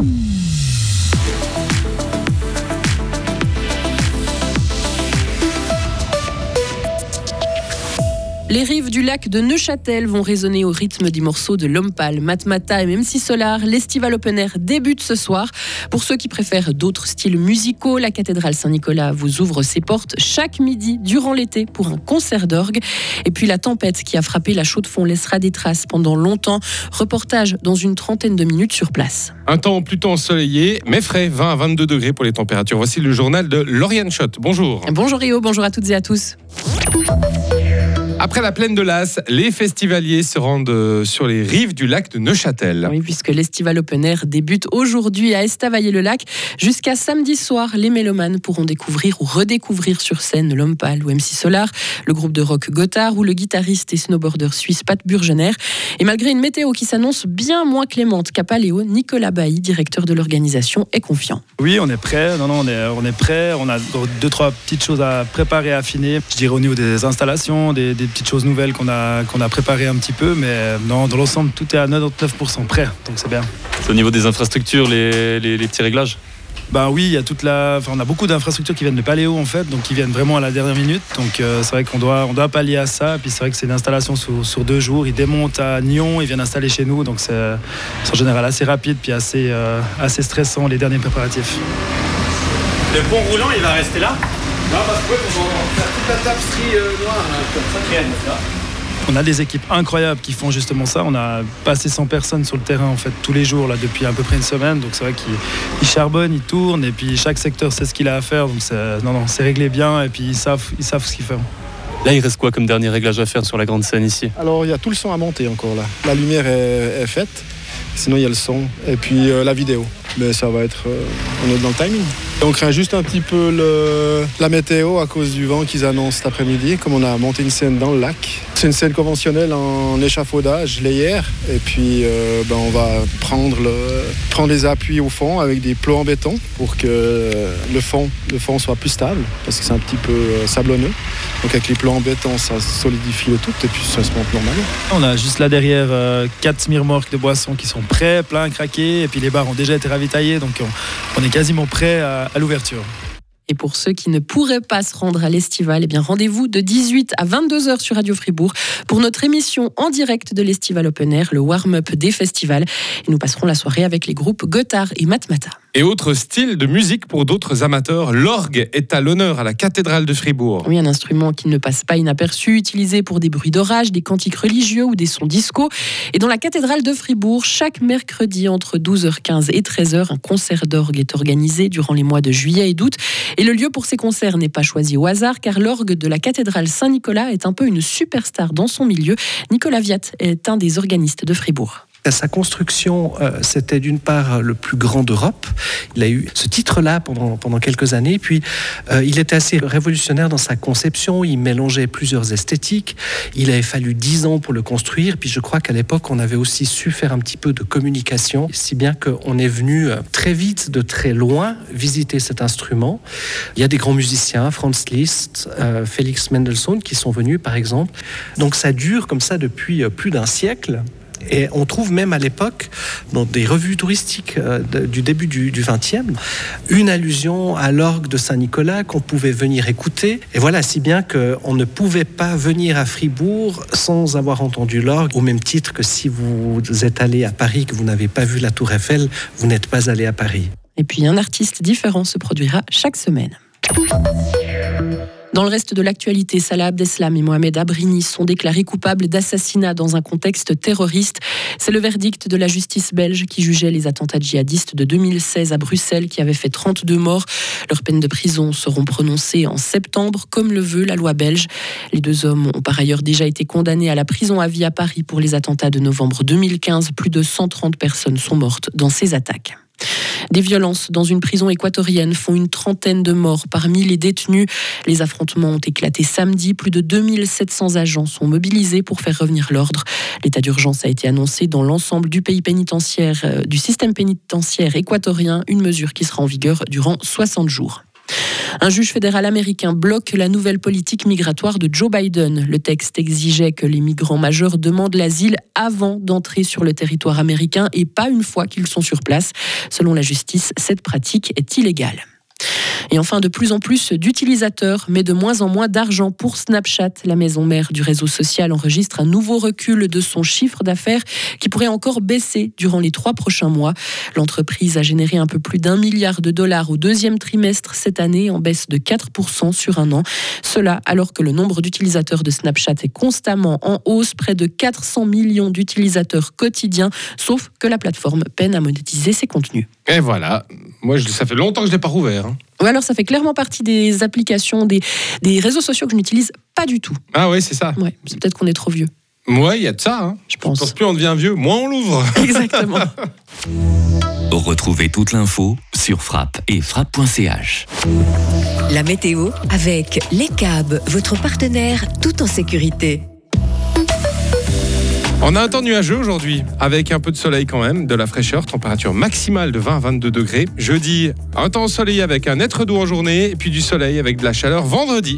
Mm-hmm. Les rives du lac de Neuchâtel vont résonner au rythme des morceaux de Lompal, Matmata et même si Solar. L'Estival Open Air débute ce soir. Pour ceux qui préfèrent d'autres styles musicaux, la cathédrale Saint-Nicolas vous ouvre ses portes chaque midi durant l'été pour un concert d'orgue. Et puis la tempête qui a frappé la Chaux-de-Fonds laissera des traces pendant longtemps. Reportage dans une trentaine de minutes sur place. Un temps plutôt ensoleillé, mais frais, 20 à 22 degrés pour les températures. Voici le journal de Lauriane Schott. Bonjour. Bonjour Rio, bonjour à toutes et à tous. Après la plaine de Las, les festivaliers se rendent euh, sur les rives du lac de Neuchâtel. Oui, puisque l'Estival Open Air débute aujourd'hui à Estavayer-le-Lac. Jusqu'à samedi soir, les mélomanes pourront découvrir ou redécouvrir sur scène L'Homme ou MC Solar, le groupe de rock Gotthard ou le guitariste et snowboarder suisse Pat Burgener. Et malgré une météo qui s'annonce bien moins clémente qu'à Paléo, Nicolas Bailly, directeur de l'organisation, est confiant. Oui, on est prêt. Non, non, on est, on est prêt. On a deux, trois petites choses à préparer, à affiner. Je dirais au niveau des installations, des petites choses nouvelles qu'on a, qu'on a préparées un petit peu, mais non, dans l'ensemble, tout est à 99% prêt, donc c'est bien. C'est au niveau des infrastructures, les, les, petits réglages? Bah oui, il y a toute la, enfin, on a beaucoup d'infrastructures qui viennent de Paléo en fait, donc qui viennent vraiment à la dernière minute. Donc euh, c'est vrai qu'on doit, on doit pallier à ça. Et puis c'est vrai que c'est une installation sur, sur, deux jours. Ils démontent à Nyon, ils viennent installer chez nous, donc c'est en général assez rapide puis assez, euh, assez stressant les derniers préparatifs. Le pont roulant, il va rester là? Non, parce que on va faire toute la tapisserie euh, noire, comme ça, on a des équipes incroyables qui font justement ça. On a passé 100 personnes sur le terrain en fait tous les jours là depuis à peu près une semaine. Donc c'est vrai qu'ils charbonnent, ils tournent et puis chaque secteur sait ce qu'il a à faire. Donc non non, c'est réglé bien et puis ils savent ils savent ce qu'ils font. Là, il reste quoi comme dernier réglage à faire sur la grande scène ici? Alors, il y a tout le son à monter encore là. La lumière est, faite, sinon il y a le son et puis euh, la vidéo. Mais ça va être, euh, on est dans le timing. On craint juste un petit peu la météo à cause du vent qu'ils annoncent cet après-midi, comme on a monté une scène dans le lac. C'est une scène conventionnelle en échafaudage, layère, et puis euh, ben, on va prendre, le, prendre les appuis au fond avec des plots en béton pour que le fond, soit plus stable, parce que c'est un petit peu euh, sablonneux. Donc avec les plots en béton, ça solidifie le tout, et puis ça se monte normalement. On a juste là derrière euh, quatre smirmorques de boissons qui sont prêts, pleins, craqués, et puis les bars ont déjà été ravitaillés, donc on, est quasiment prêt à l'ouverture. Et pour ceux qui ne pourraient pas se rendre à l'Estival, eh bien rendez-vous de 18 à 22 h sur Radio Fribourg pour notre émission en direct de l'Estival Open Air, le warm-up des festivals. Et nous passerons la soirée avec les groupes Gotthard et Matmata. Et autre style de musique pour d'autres amateurs, l'orgue est à l'honneur à la cathédrale de Fribourg. Oui, un instrument qui ne passe pas inaperçu, utilisé pour des bruits d'orage, des cantiques religieux ou des sons disco. Et dans la cathédrale de Fribourg, chaque mercredi entre 12h15 et 13h, un concert d'orgue est organisé durant les mois de juillet et d'août. Et le lieu pour ces concerts n'est pas choisi au hasard, car l'orgue de la cathédrale Saint-Nicolas est un peu une superstar dans son milieu. Nicolas Viat est un des organistes de Fribourg. Sa construction, euh, c'était d'une part le plus grand d'Europe. Il a eu ce titre-là pendant, quelques années. Puis, euh, il était assez révolutionnaire dans sa conception. Il mélangeait plusieurs esthétiques. Il avait fallu dix ans pour le construire. Puis, je crois qu'à l'époque, on avait aussi su faire un petit peu de communication, si bien qu'on est venu euh, très vite, de très loin, visiter cet instrument. Il y a des grands musiciens, Franz Liszt, Félix Mendelssohn, qui sont venus, par exemple. Donc, ça dure comme ça depuis plus d'un siècle. Et on trouve même à l'époque, dans des revues touristiques euh, du début du XXe, une allusion à l'orgue de Saint-Nicolas qu'on pouvait venir écouter. Et voilà, si bien qu'on ne pouvait pas venir à Fribourg sans avoir entendu l'orgue, au même titre que si vous êtes allé à Paris, que vous n'avez pas vu la tour Eiffel, vous n'êtes pas allé à Paris. Et puis un artiste différent se produira chaque semaine. Dans le reste de l'actualité, Salah Abdeslam et Mohamed Abrini sont déclarés coupables d'assassinat dans un contexte terroriste. C'est le verdict de la justice belge qui jugeait les attentats djihadistes de 2016 à Bruxelles qui avaient fait 32 morts. Leurs peines de prison seront prononcées en septembre, comme le veut la loi belge. Les deux hommes ont par ailleurs déjà été condamnés à la prison à vie à Paris pour les attentats de novembre 2015. Plus de 130 personnes sont mortes dans ces attaques. Des violences dans une prison équatorienne font une trentaine de morts parmi les détenus. Les affrontements ont éclaté samedi. Plus de 2700 agents sont mobilisés pour faire revenir l'ordre. L'état d'urgence a été annoncé dans l'ensemble du pays pénitentiaire, euh, du système pénitentiaire équatorien, une mesure qui sera en vigueur durant 60 jours. Un juge fédéral américain bloque la nouvelle politique migratoire de Joe Biden. Le texte exigeait que les migrants majeurs demandent l'asile avant d'entrer sur le territoire américain et pas une fois qu'ils sont sur place. Selon la justice, cette pratique est illégale. Et enfin, de plus en plus d'utilisateurs, mais de moins en moins d'argent pour Snapchat. La maison mère du réseau social enregistre un nouveau recul de son chiffre d'affaires qui pourrait encore baisser durant les trois prochains mois. L'entreprise a généré un peu plus d'un milliard de dollars au deuxième trimestre cette année, en baisse de 4% sur un an. Cela alors que le nombre d'utilisateurs de Snapchat est constamment en hausse, près de 400 millions d'utilisateurs quotidiens, sauf que la plateforme peine à monétiser ses contenus. Et voilà. Moi, ça fait longtemps que je l'ai pas rouvert. Hein. Ou alors ça fait clairement partie des applications, des, des réseaux sociaux que je n'utilise pas du tout. Ah oui, c'est ça. Ouais, c'est peut-être qu'on est trop vieux, Moi, il y a de ça. Hein. je Je pense pense. plus on devient vieux, moins on l'ouvre. Exactement. Retrouvez toute l'info sur frappe et frappe.ch. La météo avec Les câbles, votre partenaire tout en sécurité. On a un temps nuageux aujourd'hui, avec un peu de soleil quand même, de la fraîcheur, température maximale de 20 à 22 degrés. Jeudi, un temps ensoleillé avec un être doux en journée, puis du soleil avec de la chaleur vendredi.